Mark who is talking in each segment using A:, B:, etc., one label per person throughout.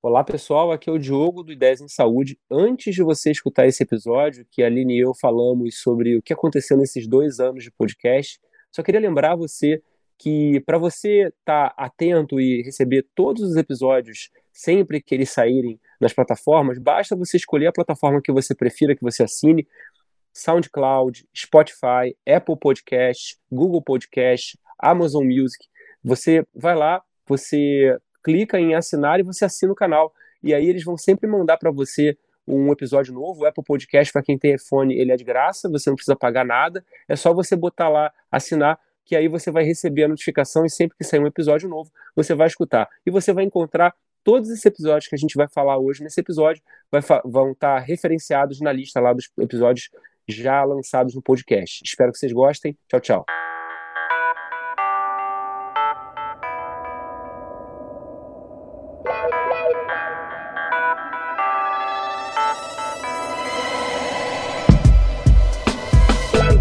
A: Olá pessoal, aqui é o Diogo do Ideias em Saúde. Antes de você escutar esse episódio, que a Aline e eu falamos sobre o que aconteceu nesses dois anos de podcast, só queria lembrar você que para você estar tá atento e receber todos os episódios sempre que eles saírem nas plataformas, basta você escolher a plataforma que você prefira que você assine. SoundCloud, Spotify, Apple Podcast, Google Podcast, Amazon Music. Você vai lá, você clica em assinar e você assina o canal. E aí eles vão sempre mandar para você um episódio novo. O Apple Podcast, para quem tem iPhone, ele é de graça, você não precisa pagar nada. É só você botar lá, assinar, que aí você vai receber a notificação e sempre que sair um episódio novo, você vai escutar. E você vai encontrar todos esses episódios que a gente vai falar hoje nesse episódio vão estar tá referenciados na lista lá dos episódios já lançados no podcast. Espero que vocês gostem. Tchau, tchau.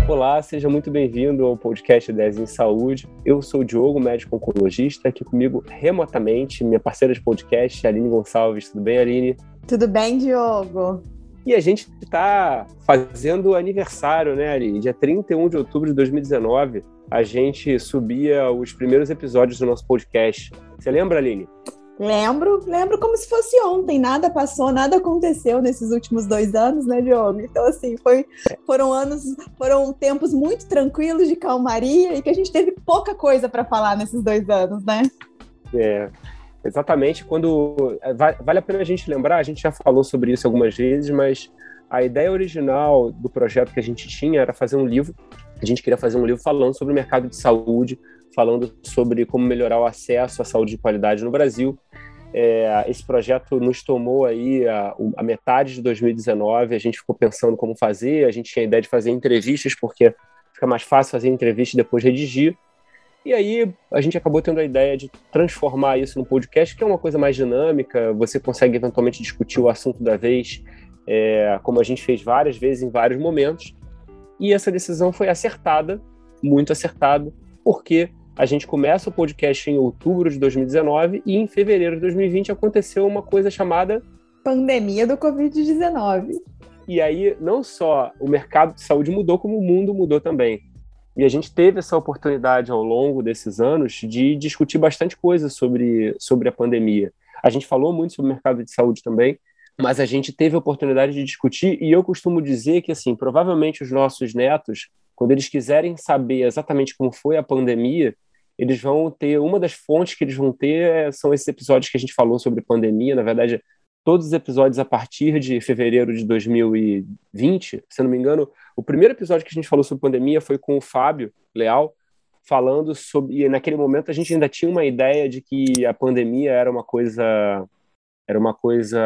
A: Olá, seja muito bem-vindo ao podcast 10 em Saúde. Eu sou o Diogo, médico oncologista, aqui comigo remotamente, minha parceira de podcast, Aline Gonçalves. Tudo bem, Aline?
B: Tudo bem, Diogo.
A: E a gente está fazendo aniversário, né, Aline? Dia 31 de outubro de 2019, a gente subia os primeiros episódios do nosso podcast. Você lembra, Aline?
B: Lembro, lembro como se fosse ontem, nada passou, nada aconteceu nesses últimos dois anos, né, Diogo? Então, assim, foi, foram anos, foram tempos muito tranquilos de calmaria e que a gente teve pouca coisa para falar nesses dois anos, né?
A: É, exatamente. Quando é, vale a pena a gente lembrar, a gente já falou sobre isso algumas vezes, mas a ideia original do projeto que a gente tinha era fazer um livro. A gente queria fazer um livro falando sobre o mercado de saúde, falando sobre como melhorar o acesso à saúde de qualidade no Brasil. É, esse projeto nos tomou aí a, a, metade de 2019, a gente ficou pensando como fazer, a gente tinha a ideia de fazer entrevistas, porque fica mais fácil fazer entrevista e depois redigir. E aí a gente acabou tendo a ideia de transformar isso no podcast, que é uma coisa mais dinâmica, você consegue eventualmente discutir o assunto da vez, é, como a gente fez várias vezes em vários momentos. E essa decisão foi acertada, muito acertada, porque a gente começa o podcast em outubro de 2019 e em fevereiro de 2020 aconteceu uma coisa chamada
B: pandemia do Covid-19.
A: E aí, não só o mercado de saúde mudou, como o mundo mudou também. E a gente teve essa oportunidade ao longo desses anos de discutir bastante coisa sobre, sobre a pandemia. A gente falou muito sobre o mercado de saúde também, mas a gente teve a oportunidade de discutir, e eu costumo dizer que, assim, provavelmente os nossos netos, quando eles quiserem saber exatamente como foi a pandemia, eles vão ter, uma das fontes que eles vão ter é, são esses episódios que a gente falou sobre pandemia, na verdade, todos os episódios a partir de fevereiro de 2020, se não me engano, o primeiro episódio que a gente falou sobre pandemia foi com o Fábio Leal, falando sobre, e naquele momento a gente ainda tinha uma ideia de que a pandemia era uma coisa era uma coisa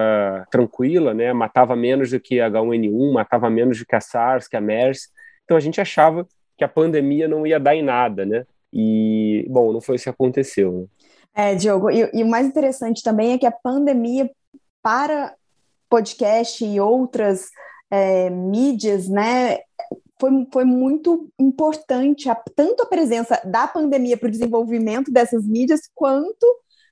A: tranquila, né? Matava menos do que a H1N1, matava menos do que a SARS, que a MERS. Então a gente achava que a pandemia não ia dar em nada, né? E, bom, não foi isso que aconteceu. Né?
B: É, Diogo, e, e o mais interessante também é que a pandemia para podcast e outras é, mídias, né, foi, foi muito importante, a, tanto a presença da pandemia para o desenvolvimento dessas mídias, quanto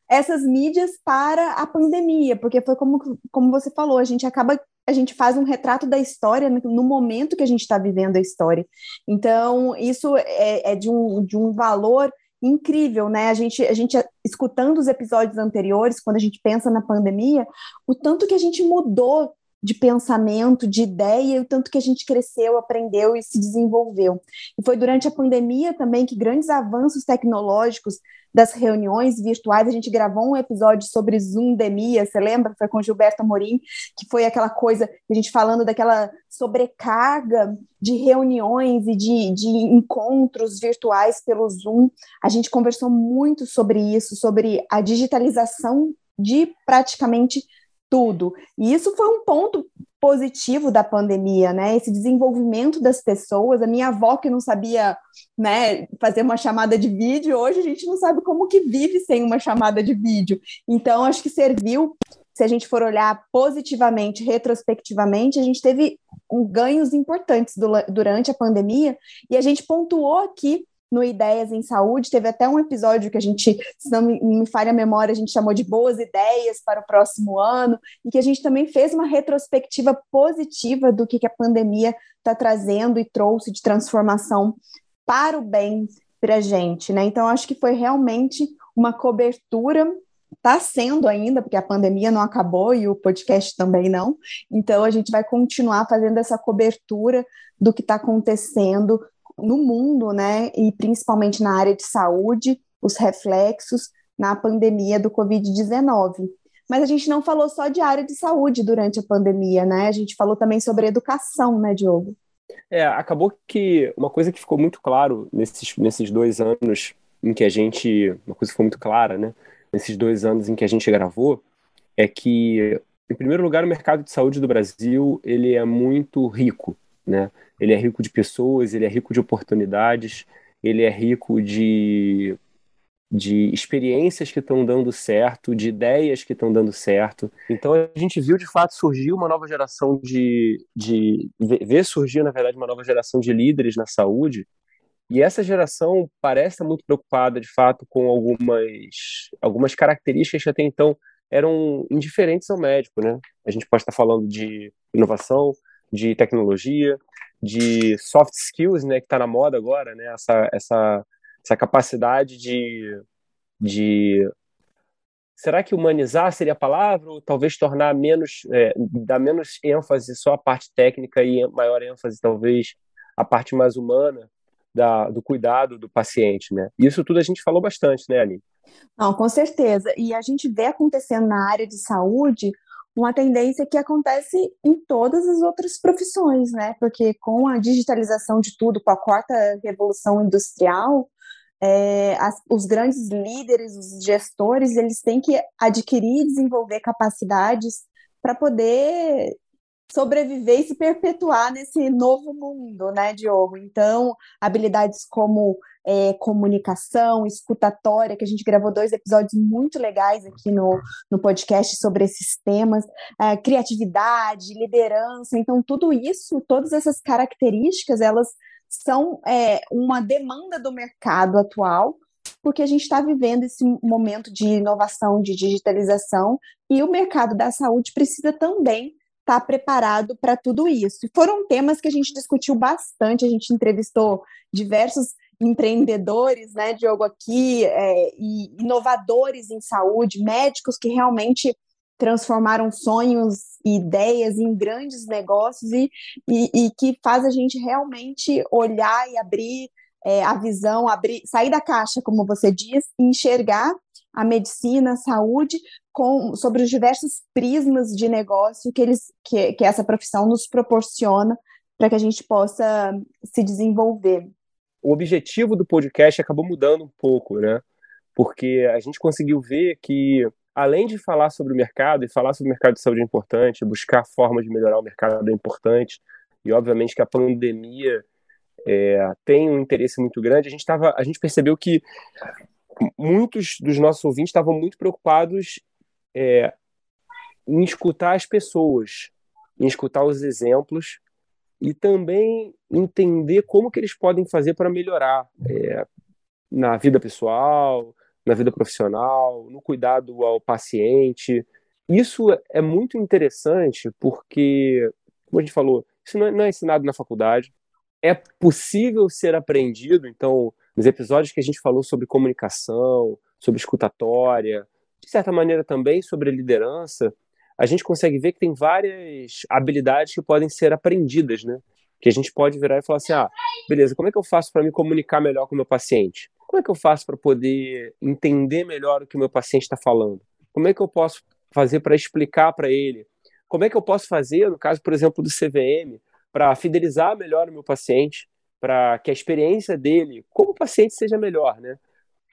B: essas mídias para a pandemia, porque foi como, como você falou, a gente acaba, a gente faz um retrato da história no, momento que a gente está vivendo a história. Então, isso é, é de, um, de um valor incrível, né? A gente, a gente escutando os episódios anteriores, quando a gente pensa na pandemia, o tanto que a gente mudou de pensamento, de ideia, e o tanto que a gente cresceu, aprendeu e se desenvolveu. E foi durante a pandemia também que grandes avanços tecnológicos das reuniões virtuais, a gente gravou um episódio sobre Zoomdemia, você lembra? Foi com Gilberto Amorim, que foi aquela coisa, a gente falando daquela sobrecarga de reuniões e de, de encontros virtuais pelo Zoom. A gente conversou muito sobre isso, sobre a digitalização de praticamente tudo. E isso foi um ponto positivo da pandemia, né? Esse desenvolvimento das pessoas. A minha avó que não sabia, né, fazer uma chamada de vídeo, hoje a gente não sabe como que vive sem uma chamada de vídeo. Então, acho que serviu. Se a gente for olhar positivamente, retrospectivamente, a gente teve um, ganhos importantes do, durante a pandemia e a gente pontuou aqui no Ideias em Saúde. Teve até um episódio que a gente, se não me, me falha a memória, a gente chamou de Boas Ideias para o próximo ano, e que a gente também fez uma retrospectiva positiva do que, que a pandemia está trazendo e trouxe de transformação para o bem para a gente, né? Então, acho que foi realmente uma cobertura está sendo ainda, porque a pandemia não acabou e o podcast também não. Então, a gente vai continuar fazendo essa cobertura do que está acontecendo no mundo, né? E principalmente na área de saúde, os reflexos na pandemia do Covid-19. Mas a gente não falou só de área de saúde durante a pandemia, né? A gente falou também sobre educação, né, Diogo?
A: É, acabou que uma coisa que ficou muito claro nesses, nesses dois anos em que a gente. Uma coisa ficou muito clara, né? Nesses dois anos em que a gente gravou, é que, em primeiro lugar, o mercado de saúde do Brasil ele é muito rico, né? Ele é rico de pessoas, ele é rico de oportunidades, ele é rico de, de experiências que estão dando certo, de ideias que estão dando certo. Então a gente viu de fato surgir uma nova geração de, de ver surgir na verdade uma nova geração de líderes na saúde. E essa geração parece estar muito preocupada de fato com algumas algumas características que até então eram indiferentes ao médico, né? A gente pode estar falando de inovação, de tecnologia, de soft skills, né, que está na moda agora, né, essa, essa, essa capacidade de, de será que humanizar seria a palavra ou talvez tornar menos é, dar menos ênfase só à parte técnica e maior ênfase talvez à parte mais humana da, do cuidado do paciente, né? Isso tudo a gente falou bastante, né, Aline?
B: Não, com certeza. E a gente vê acontecendo na área de saúde uma tendência que acontece em todas as outras profissões, né? Porque com a digitalização de tudo, com a quarta revolução industrial, é, as, os grandes líderes, os gestores, eles têm que adquirir e desenvolver capacidades para poder sobreviver e se perpetuar nesse novo mundo, né, Diogo? Então, habilidades como é, comunicação, escutatória, que a gente gravou dois episódios muito legais aqui no, no podcast sobre esses temas, é, criatividade, liderança, então tudo isso, todas essas características, elas são é, uma demanda do mercado atual, porque a gente está vivendo esse momento de inovação, de digitalização, e o mercado da saúde precisa também estar tá preparado para tudo isso. E foram temas que a gente discutiu bastante, a gente entrevistou diversos empreendedores, né, Diogo, aqui, é, e inovadores em saúde, médicos que realmente transformaram sonhos e ideias em grandes negócios e, e, e, que faz a gente realmente olhar e abrir é, a visão, abrir, sair da caixa, como você diz, e enxergar a medicina, a saúde, com, sobre os diversos prismas de negócio que, eles, que, que essa profissão nos proporciona para que a gente possa se desenvolver
A: o objetivo do podcast acabou mudando um pouco, né? Porque a gente conseguiu ver que, além de falar sobre o mercado, e falar sobre o mercado de saúde é importante, buscar formas de melhorar o mercado é importante, e obviamente que a pandemia é, tem um interesse muito grande, a gente, tava, a gente percebeu que muitos dos nossos ouvintes estavam muito preocupados é, em escutar as pessoas, em escutar os exemplos e também entender como que eles podem fazer para melhorar é, na vida pessoal, na vida profissional, no cuidado ao paciente. Isso é muito interessante porque, como a gente falou, isso não é, não é ensinado na faculdade, é possível ser aprendido. Então, nos episódios que a gente falou sobre comunicação, sobre escutatória, de certa maneira também sobre liderança, a gente consegue ver que tem várias habilidades que podem ser aprendidas, né? Que a gente pode virar e falar assim: ah, beleza, como é que eu faço para me comunicar melhor com o meu paciente? Como é que eu faço para poder entender melhor o que o meu paciente está falando? Como é que eu posso fazer para explicar para ele? Como é que eu posso fazer, no caso, por exemplo, do CVM, para fidelizar melhor o meu paciente, para que a experiência dele, como paciente, seja melhor, né?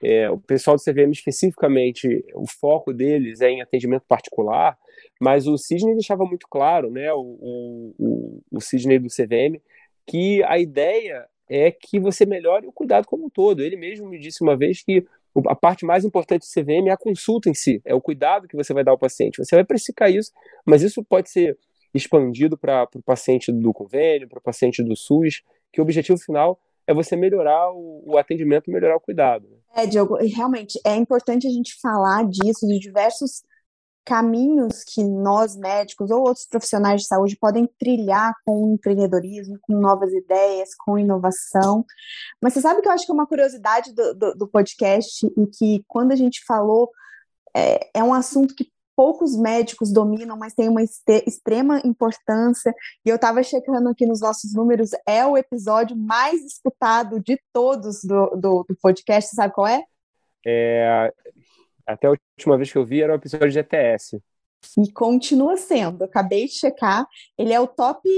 A: É, o pessoal do CVM especificamente, o foco deles é em atendimento particular, mas o Sidney deixava muito claro, né, o, o, o Sidney do CVM, que a ideia é que você melhore o cuidado como um todo. Ele mesmo me disse uma vez que a parte mais importante do CVM é a consulta em si, é o cuidado que você vai dar ao paciente. Você vai precificar isso, mas isso pode ser expandido para o paciente do convênio, para o paciente do SUS, que o objetivo final é você melhorar o, o atendimento, melhorar o cuidado. Né?
B: É, Diogo, realmente é importante a gente falar disso, de diversos caminhos que nós médicos ou outros profissionais de saúde podem trilhar com empreendedorismo, com novas ideias, com inovação. Mas você sabe que eu acho que é uma curiosidade do, do, do podcast e que quando a gente falou é, é um assunto que poucos médicos dominam, mas tem uma extrema importância. E eu estava checando aqui nos nossos números, é o episódio mais escutado de todos do, do, do podcast. Você sabe qual é?
A: É, até a última vez que eu vi era o episódio de ETS.
B: E continua sendo. Eu acabei de checar. Ele é o top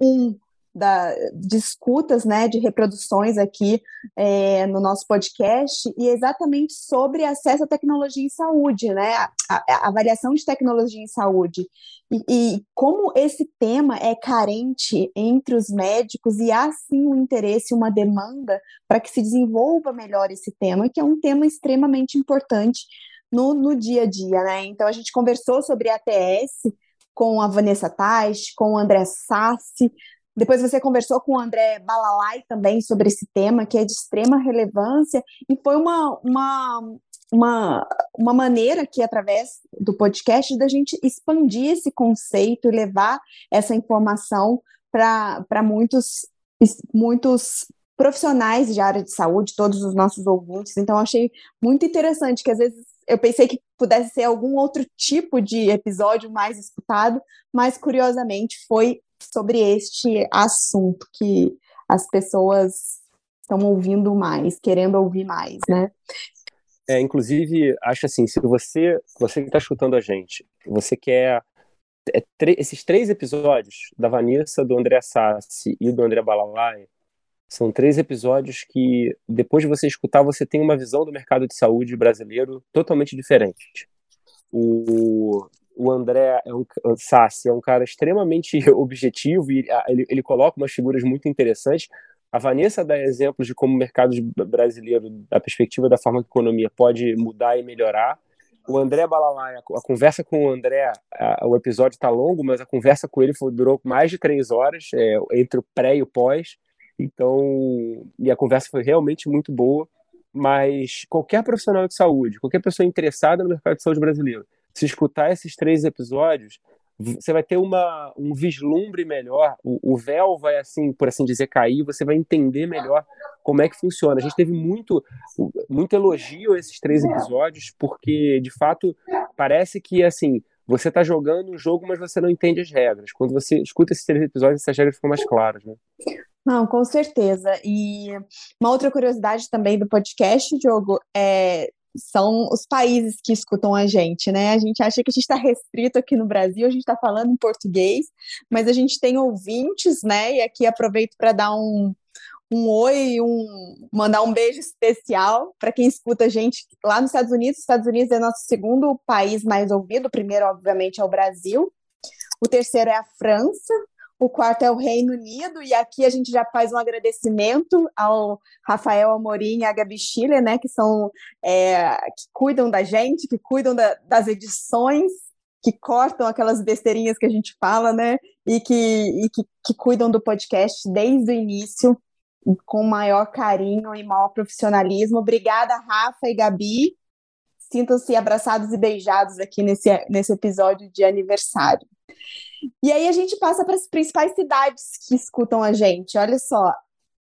B: 1 da, de escutas, né, de reproduções aqui é, no nosso podcast, e exatamente sobre acesso à tecnologia em saúde, né, a, a, avaliação de tecnologia em saúde, e, e, como esse tema é carente entre os médicos, e há sim um interesse, uma demanda para que se desenvolva melhor esse tema, que é um tema extremamente importante no, no dia a dia, né, então a gente conversou sobre ATS, com a Vanessa Tais, com o André Sassi, depois você conversou com o André Balalai também sobre esse tema, que é de extrema relevância, e foi uma, uma, uma, uma maneira que, através do podcast, da gente expandir esse conceito e levar essa informação para muitos, muitos profissionais de área de saúde, todos os nossos ouvintes. Então, achei muito interessante que, às vezes, eu pensei que pudesse ser algum outro tipo de episódio mais escutado, mas, curiosamente, foi sobre este assunto que as pessoas estão ouvindo mais, querendo ouvir mais, né?
A: É, inclusive, acho assim, se você, você que está escutando a gente, você quer é, esses três episódios da Vanessa, do André Sassi e do André Balalai, são três episódios que, depois de você escutar, você tem uma visão do mercado de saúde brasileiro totalmente diferente. O, o André é um, Sassi é um cara extremamente objetivo e ele, ele coloca umas figuras muito interessantes. A Vanessa dá exemplos de como o mercado brasileiro, da perspectiva da forma que a economia pode mudar e melhorar. O André Balalai, a, conversa com o André, a, o episódio está longo, mas a conversa com ele foi, durou mais de três horas, é, entre o pré e o pós. Então, e a conversa foi realmente muito boa. Mas qualquer profissional de saúde, qualquer pessoa interessada no mercado de saúde brasileiro, se escutar esses três episódios, você vai ter uma, um vislumbre melhor, o, o, véu vai, assim, por assim dizer, cair, você vai entender melhor como é que funciona. A gente teve muito, muito elogio a esses três episódios, porque, de fato, parece que, assim, você está jogando um jogo, mas você não entende as regras. Quando você escuta esses três episódios, essas regras ficam mais claras, né?
B: Não, com certeza. E uma outra curiosidade também do podcast, Diogo, é são os países que escutam a gente, né? A gente acha que a gente está restrito aqui no Brasil, a gente está falando em português, mas a gente tem ouvintes, né? E aqui aproveito para dar um, um oi, um, mandar um beijo especial para quem escuta a gente lá nos Estados Unidos. Os Estados Unidos é nosso segundo país mais ouvido, o primeiro, obviamente, é o Brasil. O terceiro é a França, o quarto é o Reino Unido, e aqui a gente já faz um agradecimento ao Rafael Amorim e a Gabi Schiller, né, que são é, que cuidam da gente, que cuidam da, das edições, que cortam aquelas besteirinhas que a gente fala, né, e que, e que, que cuidam do podcast desde o início, com maior carinho e maior profissionalismo. Obrigada, Rafa e Gabi. Sintam-se abraçados e beijados aqui nesse, nesse episódio de aniversário. E aí a gente passa para as principais cidades que escutam a gente. Olha só,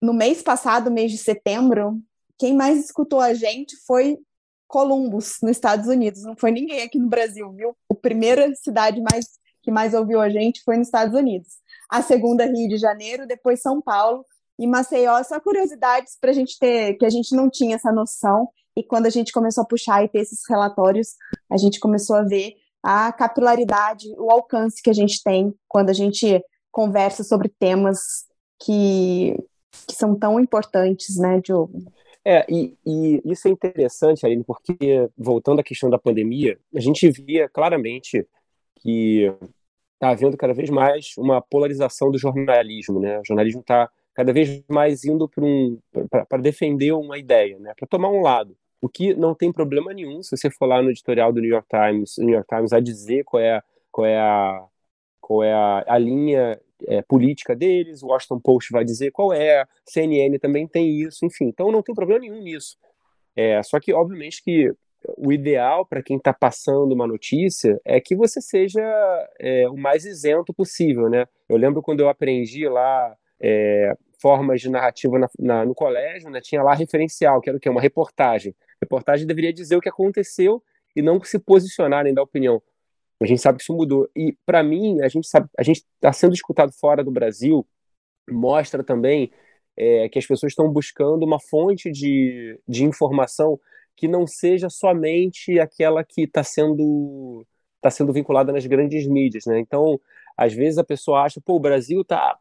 B: no mês passado, mês de setembro, quem mais escutou a gente foi Columbus, nos Estados Unidos. Não foi ninguém aqui no Brasil, viu? A primeira cidade mais que mais ouviu a gente foi nos Estados Unidos. A segunda, Rio de Janeiro, depois São Paulo e Maceió. Só curiosidades para a gente ter, que a gente não tinha essa noção. E quando a gente começou a puxar e ter esses relatórios, a gente começou a ver a capilaridade, o alcance que a gente tem quando a gente conversa sobre temas que, que são tão importantes, né, Diogo?
A: É, e, e, isso é interessante, Aline, porque, voltando à questão da pandemia, a gente via claramente que está havendo cada vez mais uma polarização do jornalismo, né? O jornalismo está cada vez mais indo para um, defender uma ideia, né? para tomar um lado. O que não tem problema nenhum se você for lá no editorial do New York Times, New York Times a dizer qual é, qual é, a, qual é a, a linha é, política deles, o Washington Post vai dizer qual é, CNN também tem isso, enfim. Então não tem problema nenhum nisso. É, só que, obviamente, que o ideal para quem está passando uma notícia é que você seja é, o mais isento possível, né? Eu lembro quando eu aprendi lá é, formas de narrativa na, na, no colégio, né? Tinha lá referencial, que era o quê? Uma reportagem. Reportagem deveria dizer o que aconteceu e não se posicionar nem dar opinião. A gente sabe que isso mudou. E, para mim, a gente sabe, a gente está sendo escutado fora do Brasil, mostra também é, que as pessoas estão buscando uma fonte de, de informação que não seja somente aquela que está sendo está sendo vinculada nas grandes mídias, né? Então, às vezes a pessoa acha, pô, o Brasil tá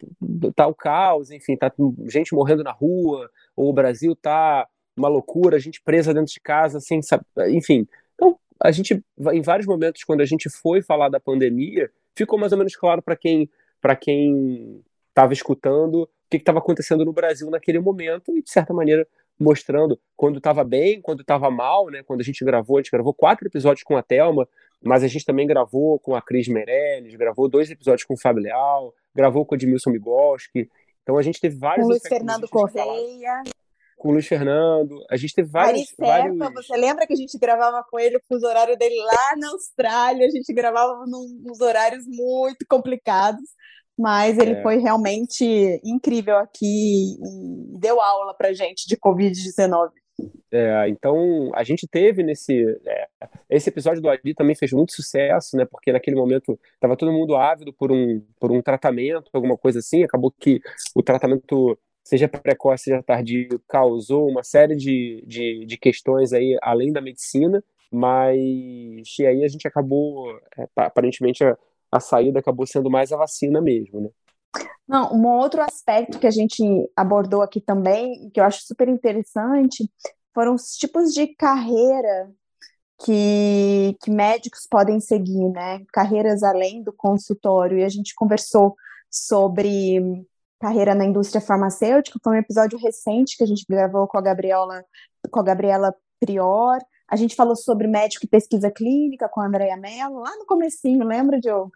A: tá o caos, enfim, tá gente morrendo na rua, ou o Brasil tá uma loucura, gente presa dentro de casa sem saber, enfim. Então, a gente em vários momentos quando a gente foi falar da pandemia, ficou mais ou menos claro para quem para quem estava escutando o que estava acontecendo no Brasil naquele momento e de certa maneira mostrando quando estava bem, quando estava mal, né? Quando a gente gravou, a gente gravou quatro episódios com a Thelma, mas a gente também gravou com a Cris Meirelles, gravou dois episódios com o Fábio Leal, gravou com o Edmilson Migoski. Então a gente teve vários.
B: Com o Luiz Fernando Correia.
A: Com o Luiz Fernando. A gente teve vários.
B: Ari vários... você lembra que a gente gravava com ele os horários dele lá na Austrália? A gente gravava nos horários muito complicados mas ele é. foi realmente incrível aqui e deu aula para gente de Covid-19.
A: É, então a gente teve nesse é, esse episódio do Ari também fez muito sucesso, né? Porque naquele momento estava todo mundo ávido por um por um tratamento, alguma coisa assim. Acabou que o tratamento seja precoce, seja tardio, causou uma série de, de, de questões aí além da medicina, mas e aí a gente acabou é, aparentemente a saída acabou sendo mais a vacina mesmo, né?
B: Não, um outro aspecto que a gente abordou aqui também, que eu acho super interessante, foram os tipos de carreira que, que médicos podem seguir, né? Carreiras além do consultório. E a gente conversou sobre carreira na indústria farmacêutica, foi um episódio recente que a gente gravou com a Gabriela, com a Gabriela Prior. A gente falou sobre médico e pesquisa clínica com a Andrea Mello, lá no comecinho, lembra, Diogo?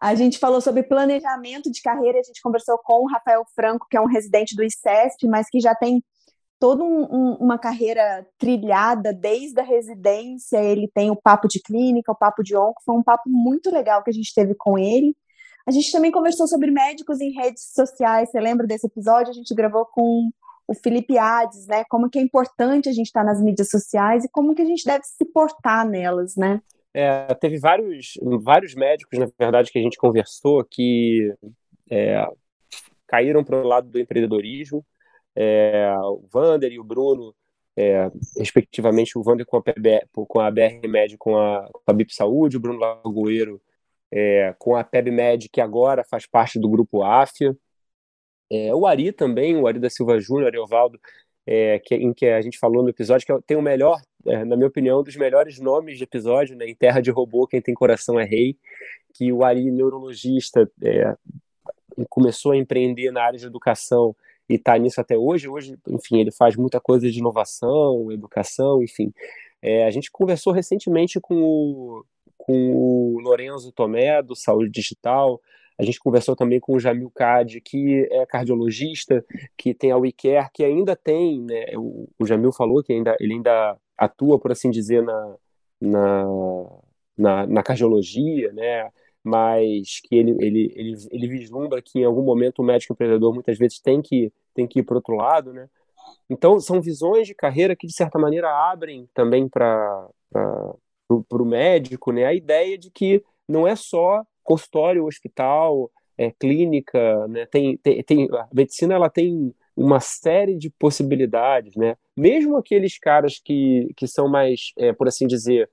B: A gente falou sobre planejamento de carreira, a gente conversou com o Rafael Franco, que é um residente do ICESP, mas que já tem toda um, um, uma carreira trilhada desde a residência, ele tem o papo de clínica, o papo de onco, foi um papo muito legal que a gente teve com ele. A gente também conversou sobre médicos em redes sociais, você lembra desse episódio? A gente gravou com o Felipe Hades, né? Como que é importante a gente estar nas mídias sociais e como que a gente deve se portar nelas, né?
A: É, teve vários, vários médicos, na verdade, que a gente conversou que é, caíram para o lado do empreendedorismo. É, o Vander e o Bruno, é, respectivamente, o Vander com a, PB, com a BR Med com a, com a BIP Saúde, o Bruno Lagoeiro é, com a PebMed, que agora faz parte do grupo AFIA. É, o Ari também, o Ari da Silva Júnior, Ariovaldo, é, que, em que a gente falou no episódio, que é tem o melhor, é, na minha opinião, um dos melhores nomes de episódio, né? Em Terra de Robô, quem tem coração é rei, que o Ari, neurologista, é, começou a empreender na área de educação e está nisso até hoje. Hoje, enfim, ele faz muita coisa de inovação, educação, enfim. É, a gente conversou recentemente com o, com o Lorenzo Tomé, do Saúde Digital, a gente conversou também com o Jamil Cade, que é cardiologista, que tem a WeCare, que ainda tem, né, o, Jamil falou que ainda, ele ainda atua, por assim dizer, na, na, na, na cardiologia, né, mas que ele, ele, ele, ele vislumbra que em algum momento o médico empreendedor muitas vezes tem que, tem que ir para outro lado, né? Então, são visões de carreira que, de certa maneira, abrem também para o médico né, a ideia de que não é só consultório, hospital, é, clínica, né? Tem, tem, tem, a medicina ela tem uma série de possibilidades, né? Mesmo aqueles caras que, que são mais, é, por assim dizer,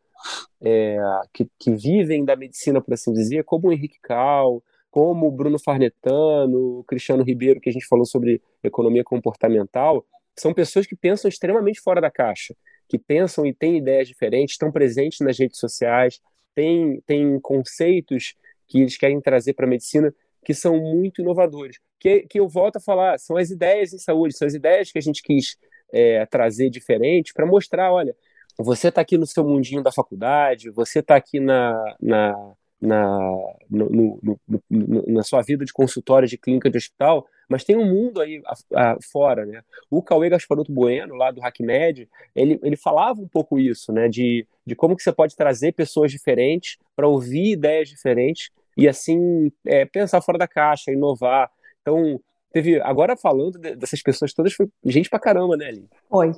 A: é, que, que vivem da medicina, por assim dizer, como o Henrique Cal, como o Bruno Farnetano, o Cristiano Ribeiro, que a gente falou sobre economia comportamental, são pessoas que pensam extremamente fora da caixa, que pensam e têm ideias diferentes, estão presentes nas redes sociais, têm, têm conceitos que eles querem trazer para a medicina que são muito inovadores. Que, que eu volto a falar, são as ideias em saúde, são as ideias que a gente quis é, trazer diferentes para mostrar, olha, você está aqui no seu mundinho da faculdade, você está aqui na, na, na, no, no, no, na sua vida de consultório, de clínica de hospital, mas tem um mundo aí a, a, fora, né? O Cauê Gasparuto Bueno, lá do HackMed, ele, ele falava um pouco isso, né? De, de como que você pode trazer pessoas diferentes para ouvir ideias diferentes e assim é, pensar fora da caixa, inovar. Então, teve agora falando dessas pessoas todas foi gente pra caramba, né, Ali?
B: Foi.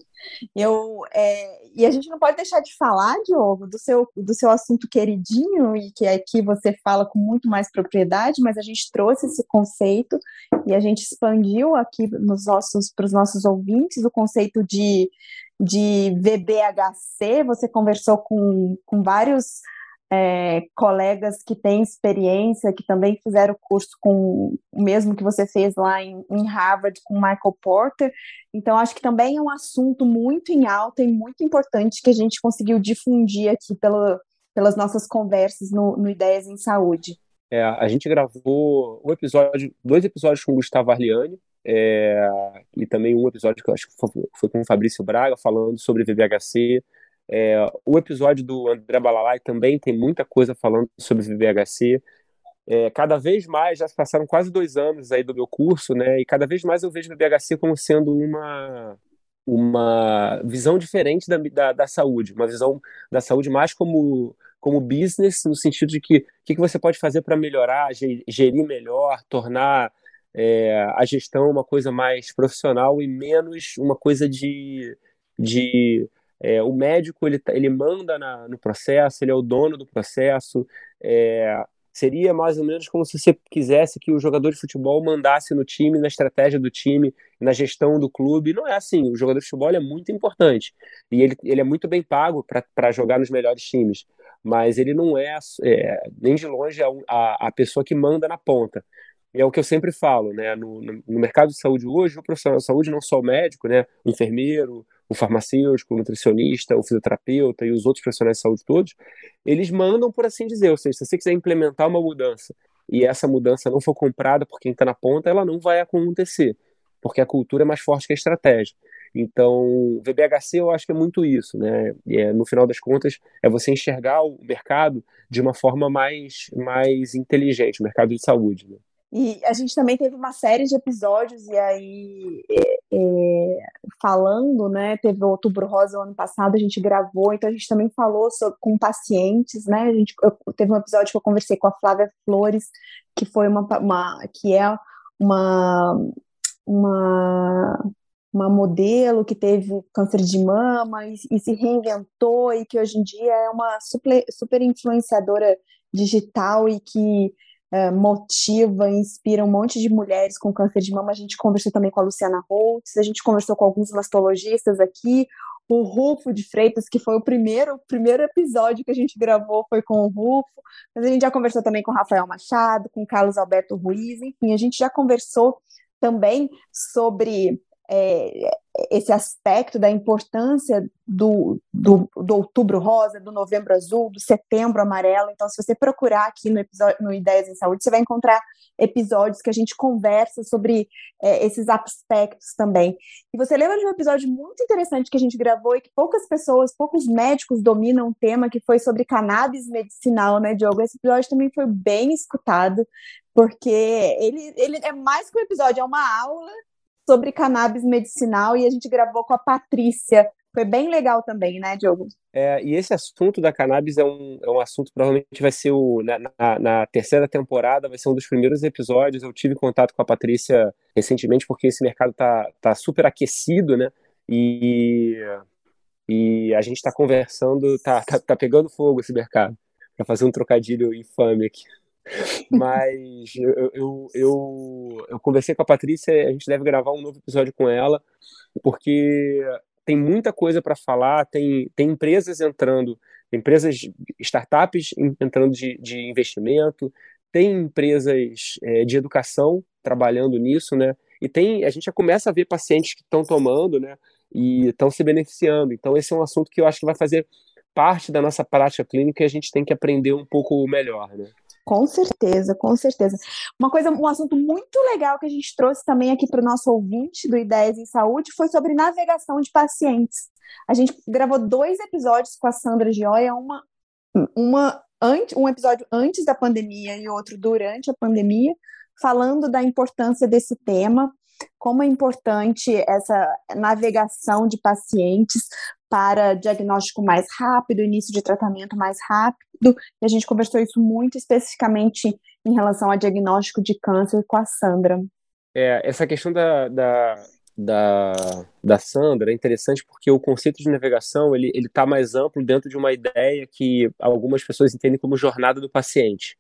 B: Eu é, e a gente não pode deixar de falar, Diogo, do seu do seu assunto queridinho e que aqui você fala com muito mais propriedade, mas a gente trouxe esse conceito e a gente expandiu aqui nos nossos para os nossos ouvintes o conceito de de VBHC. Você conversou com, com vários é, colegas que têm experiência, que também fizeram curso com o mesmo que você fez lá em, em, Harvard com Michael Porter. Então, acho que também é um assunto muito em alta e muito importante que a gente conseguiu difundir aqui pelo, pelas nossas conversas no, no Ideias em Saúde.
A: É, a gente gravou um episódio, dois episódios com o Gustavo Arliani, é, e também um episódio que eu acho que foi, foi com o Fabrício Braga, falando sobre VBHC, é, o episódio do André Balalai também tem muita coisa falando sobre VBHC. É, cada vez mais, já passaram quase dois anos aí do meu curso, né? E cada vez mais eu vejo o VBHC como sendo uma, uma visão diferente da, da, da saúde, uma visão da saúde mais como, como business, no sentido de que o que, que você pode fazer para melhorar, gerir melhor, tornar é, a gestão uma coisa mais profissional e menos uma coisa de, de é, o médico ele, tá, ele manda na, no processo, ele é o dono do processo. É, seria mais ou menos como se você quisesse que o jogador de futebol mandasse no time, na estratégia do time, na gestão do clube. Não é assim. O jogador de futebol é muito importante e ele, ele é muito bem pago para jogar nos melhores times, mas ele não é, é nem de longe a, a, a pessoa que manda na ponta é o que eu sempre falo, né? No, no, mercado de saúde hoje, o profissional de saúde, não só o médico, né? O enfermeiro, o farmacêutico, o nutricionista, o fisioterapeuta e os outros profissionais de saúde todos, eles mandam, por assim dizer, ou seja, se você quiser implementar uma mudança e essa mudança não for comprada por quem está na ponta, ela não vai acontecer, porque a cultura é mais forte que a estratégia. Então, VBHC eu acho que é muito isso, né? E é, no final das contas, é você enxergar o mercado de uma forma mais, mais inteligente, o mercado de saúde. Né?
B: E a gente também teve uma série de episódios, e aí, é, é, falando, né? Teve o Outubro Rosa ano passado, a gente gravou, então a gente também falou sobre, com pacientes, né? A gente, eu, teve um episódio que eu conversei com a Flávia Flores, que foi uma, uma que é uma, uma uma modelo que teve câncer de mama e, e, se reinventou e que hoje em dia é uma super, super influenciadora digital e que é, motiva, inspira um monte de mulheres com câncer de mama. A gente conversou também com a Luciana Holtz, a gente conversou com alguns mastologistas aqui, o Rufo de Freitas, que foi o primeiro, o primeiro episódio que a gente gravou foi com o Rufo, mas a gente já conversou também com o Rafael Machado, com o Carlos Alberto Ruiz, enfim, a gente já conversou também sobre é, esse aspecto da importância do, do, do, outubro rosa, do novembro azul, do setembro amarelo. Então, se você procurar aqui no episódio no Ideias em Saúde, você vai encontrar episódios que a gente conversa sobre é, esses aspectos também. E você lembra de um episódio muito interessante que a gente gravou e que poucas pessoas, poucos médicos dominam o tema, que foi sobre cannabis medicinal, né, Diogo? Esse episódio também foi bem escutado, porque ele, ele é mais que um episódio, é uma aula sobre cannabis medicinal e a gente gravou com a Patrícia. Foi bem legal também, né, Diogo?
A: É, e esse assunto da cannabis é um, é um assunto provavelmente vai ser o na, na, na, terceira temporada, vai ser um dos primeiros episódios. Eu tive contato com a Patrícia recentemente porque esse mercado tá, tá super aquecido, né? E, e a gente está conversando, tá, tá, tá pegando fogo esse mercado, para fazer um trocadilho infame aqui. Mas eu, eu, eu, eu, conversei com a Patrícia, a gente deve gravar um novo episódio com ela, porque tem muita coisa para falar, tem, tem empresas entrando, empresas, startups entrando de, de investimento, tem empresas é, de educação trabalhando nisso, né? E tem, a gente já começa a ver pacientes que estão tomando, né? E estão se beneficiando. Então, esse é um assunto que eu acho que vai fazer parte da nossa prática clínica e a gente tem que aprender um pouco melhor, né?
B: Com certeza, com certeza. Uma coisa, um assunto muito legal que a gente trouxe também aqui para o nosso ouvinte do Ideias em Saúde foi sobre navegação de pacientes. A gente gravou dois episódios com a Sandra Gioia, uma, uma antes, um episódio antes da pandemia e outro durante a pandemia, falando da importância desse tema, como é importante essa navegação de pacientes para diagnóstico mais rápido, início de tratamento mais rápido, e a gente conversou isso muito especificamente em relação a diagnóstico de câncer com a Sandra.
A: É, essa questão da, da, da, da Sandra é interessante porque o conceito de navegação ele está mais amplo dentro de uma ideia que algumas pessoas entendem como jornada do paciente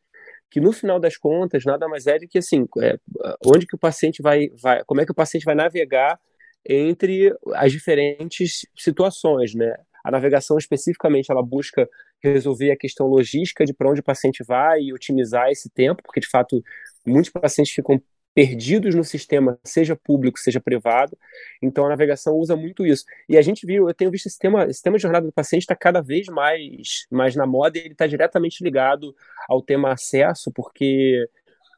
A: que no final das contas nada mais é do que assim, é, onde que o paciente vai, vai, como é que o paciente vai navegar entre as diferentes situações, né? A navegação especificamente ela busca resolver a questão logística de para onde o paciente vai e otimizar esse tempo, porque de fato muitos pacientes ficam perdidos no sistema, seja público, seja privado. Então a navegação usa muito isso. E a gente viu, eu tenho visto esse tema, esse tema de jornada do paciente está cada vez mais, mais na moda e ele está diretamente ligado ao tema acesso, porque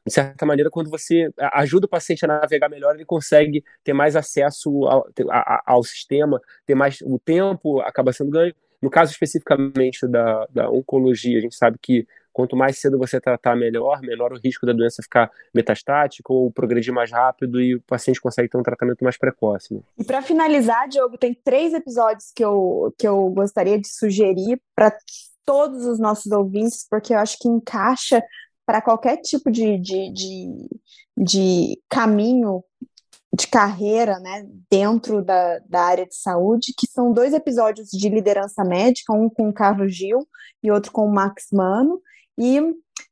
A: de certa maneira, quando você ajuda o paciente a navegar melhor, ele consegue ter mais acesso ao, ao sistema, ter mais o tempo acaba sendo ganho. No caso especificamente da, da oncologia, a gente sabe que quanto mais cedo você tratar, melhor, menor o risco da doença ficar metastática ou progredir mais rápido e o paciente consegue ter um tratamento mais precoce. Né?
B: E para finalizar, Diogo, tem três episódios que eu, que eu gostaria de sugerir para todos os nossos ouvintes, porque eu acho que encaixa para qualquer tipo de, de, de, de caminho de carreira né, dentro da, da área de saúde, que são dois episódios de liderança médica, um com o Carlos Gil e outro com o Max Mano. E,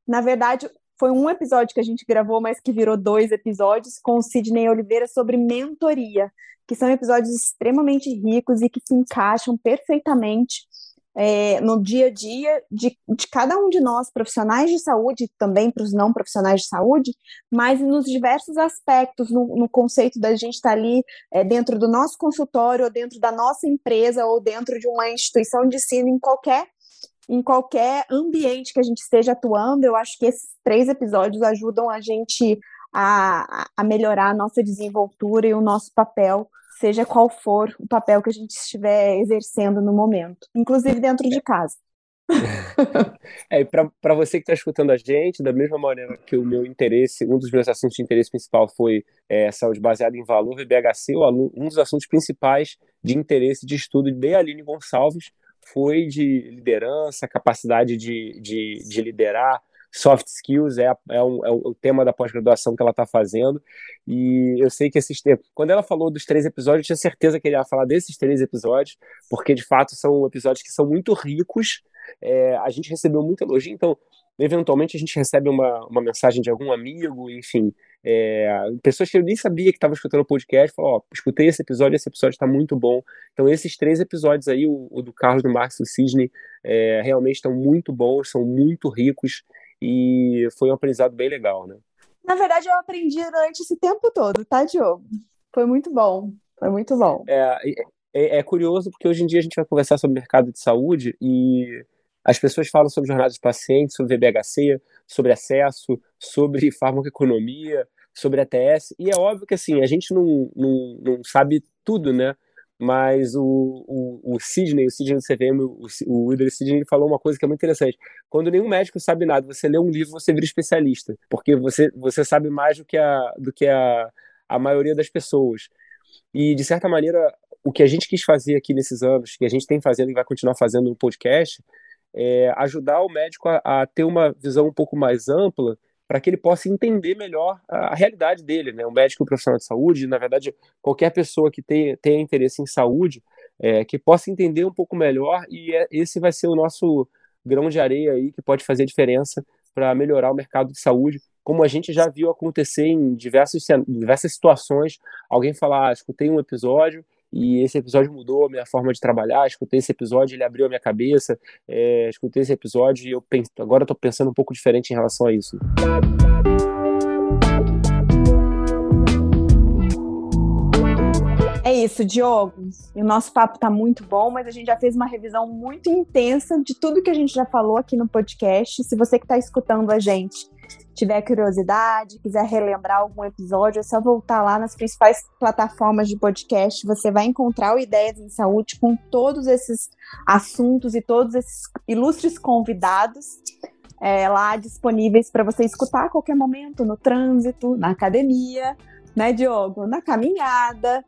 B: na verdade, foi um episódio que a gente gravou, mas que virou dois episódios com o Sidney Oliveira sobre mentoria, que são episódios extremamente ricos e que se encaixam perfeitamente é, no dia a dia de, de cada um de nós, profissionais de saúde, também para os não profissionais de saúde, mas nos diversos aspectos, no, no conceito da gente estar tá ali é, dentro do nosso consultório, ou dentro da nossa empresa, ou dentro de uma instituição de ensino, em qualquer em qualquer ambiente que a gente esteja atuando, eu acho que esses três episódios ajudam a gente a, a melhorar a nossa desenvoltura e o nosso papel seja qual for o papel que a gente estiver exercendo no momento, inclusive dentro de casa.
A: é, para você que está escutando a gente, da mesma maneira que o meu interesse, um dos meus assuntos de interesse principal foi é, saúde baseada em valor e BHC, um dos assuntos principais de interesse de estudo de Aline Gonçalves foi de liderança, capacidade de, de, de liderar, soft skills é, é, um, é o tema da pós-graduação que ela está fazendo. E eu sei que esses tempos. Quando ela falou dos três episódios, eu tinha certeza que ele ia falar desses três episódios, porque de fato são episódios que são muito ricos. É, a gente recebeu muito elogio, então, eventualmente, a gente recebe uma, uma mensagem de algum amigo, enfim. É, pessoas que eu nem sabia que estavam escutando o podcast, falaram, ó, escutei esse episódio, esse episódio está muito bom. Então, esses três episódios aí, o, o do Carlos, do Marcos e do Sidney, é, realmente estão muito bons, são muito ricos e foi um aprendizado bem legal, né?
B: Na verdade, eu aprendi durante esse tempo todo, tá, Diogo? Foi muito bom, foi muito bom.
A: É, é, é curioso porque hoje em dia a gente vai conversar sobre mercado de saúde e as pessoas falam sobre jornada de pacientes, sobre VBHC, sobre acesso, sobre farmacoeconomia, sobre ATS, e é óbvio que assim, a gente não, não, não sabe tudo, né? Mas o, o, o Sidney, o Sidney do CVM, o, o Wilder Sidney falou uma coisa que é muito interessante. Quando nenhum médico sabe nada, você lê um livro, você vira especialista, porque você, você sabe mais do que, a, do que a, a maioria das pessoas. E, de certa maneira, o que a gente quis fazer aqui nesses anos, que a gente tem fazendo e vai continuar fazendo no podcast, é ajudar o médico a, a ter uma visão um pouco mais ampla para que ele possa entender melhor a, a realidade dele, né? O médico, profissional de saúde, na verdade, qualquer pessoa que tenha, tenha interesse em saúde, é, que possa entender um pouco melhor e é, esse vai ser o nosso grão de areia aí que pode fazer diferença para melhorar o mercado de saúde, como a gente já viu acontecer em diversos, diversas situações. Alguém falar, ah, escutei um episódio e esse episódio mudou a minha forma de trabalhar. Escutei esse episódio, ele abriu a minha cabeça. É, escutei esse episódio e eu penso, agora estou pensando um pouco diferente em relação a isso.
B: É isso, Diogo. O nosso papo está muito bom, mas a gente já fez uma revisão muito intensa de tudo que a gente já falou aqui no podcast. Se você que está escutando a gente tiver curiosidade, quiser relembrar algum episódio, é só voltar lá nas principais plataformas de podcast. Você vai encontrar o Ideias em Saúde com todos esses assuntos e todos esses ilustres convidados é, lá disponíveis para você escutar a qualquer momento, no trânsito, na academia, né, Diogo? Na caminhada.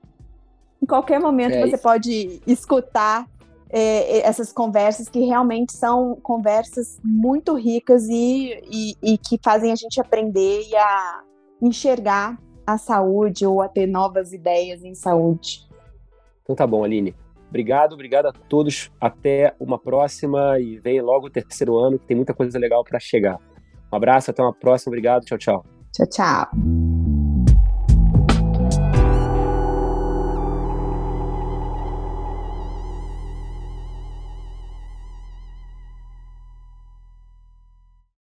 B: Em qualquer momento é você pode escutar é, essas conversas que realmente são conversas muito ricas e, e, e, que fazem a gente aprender e a enxergar a saúde ou a ter novas ideias em saúde.
A: Então tá bom, Aline. Obrigado, obrigado a todos. Até uma próxima e vem logo o terceiro ano, que tem muita coisa legal para chegar. Um abraço, até uma próxima. Obrigado, tchau, tchau.
B: Tchau, tchau.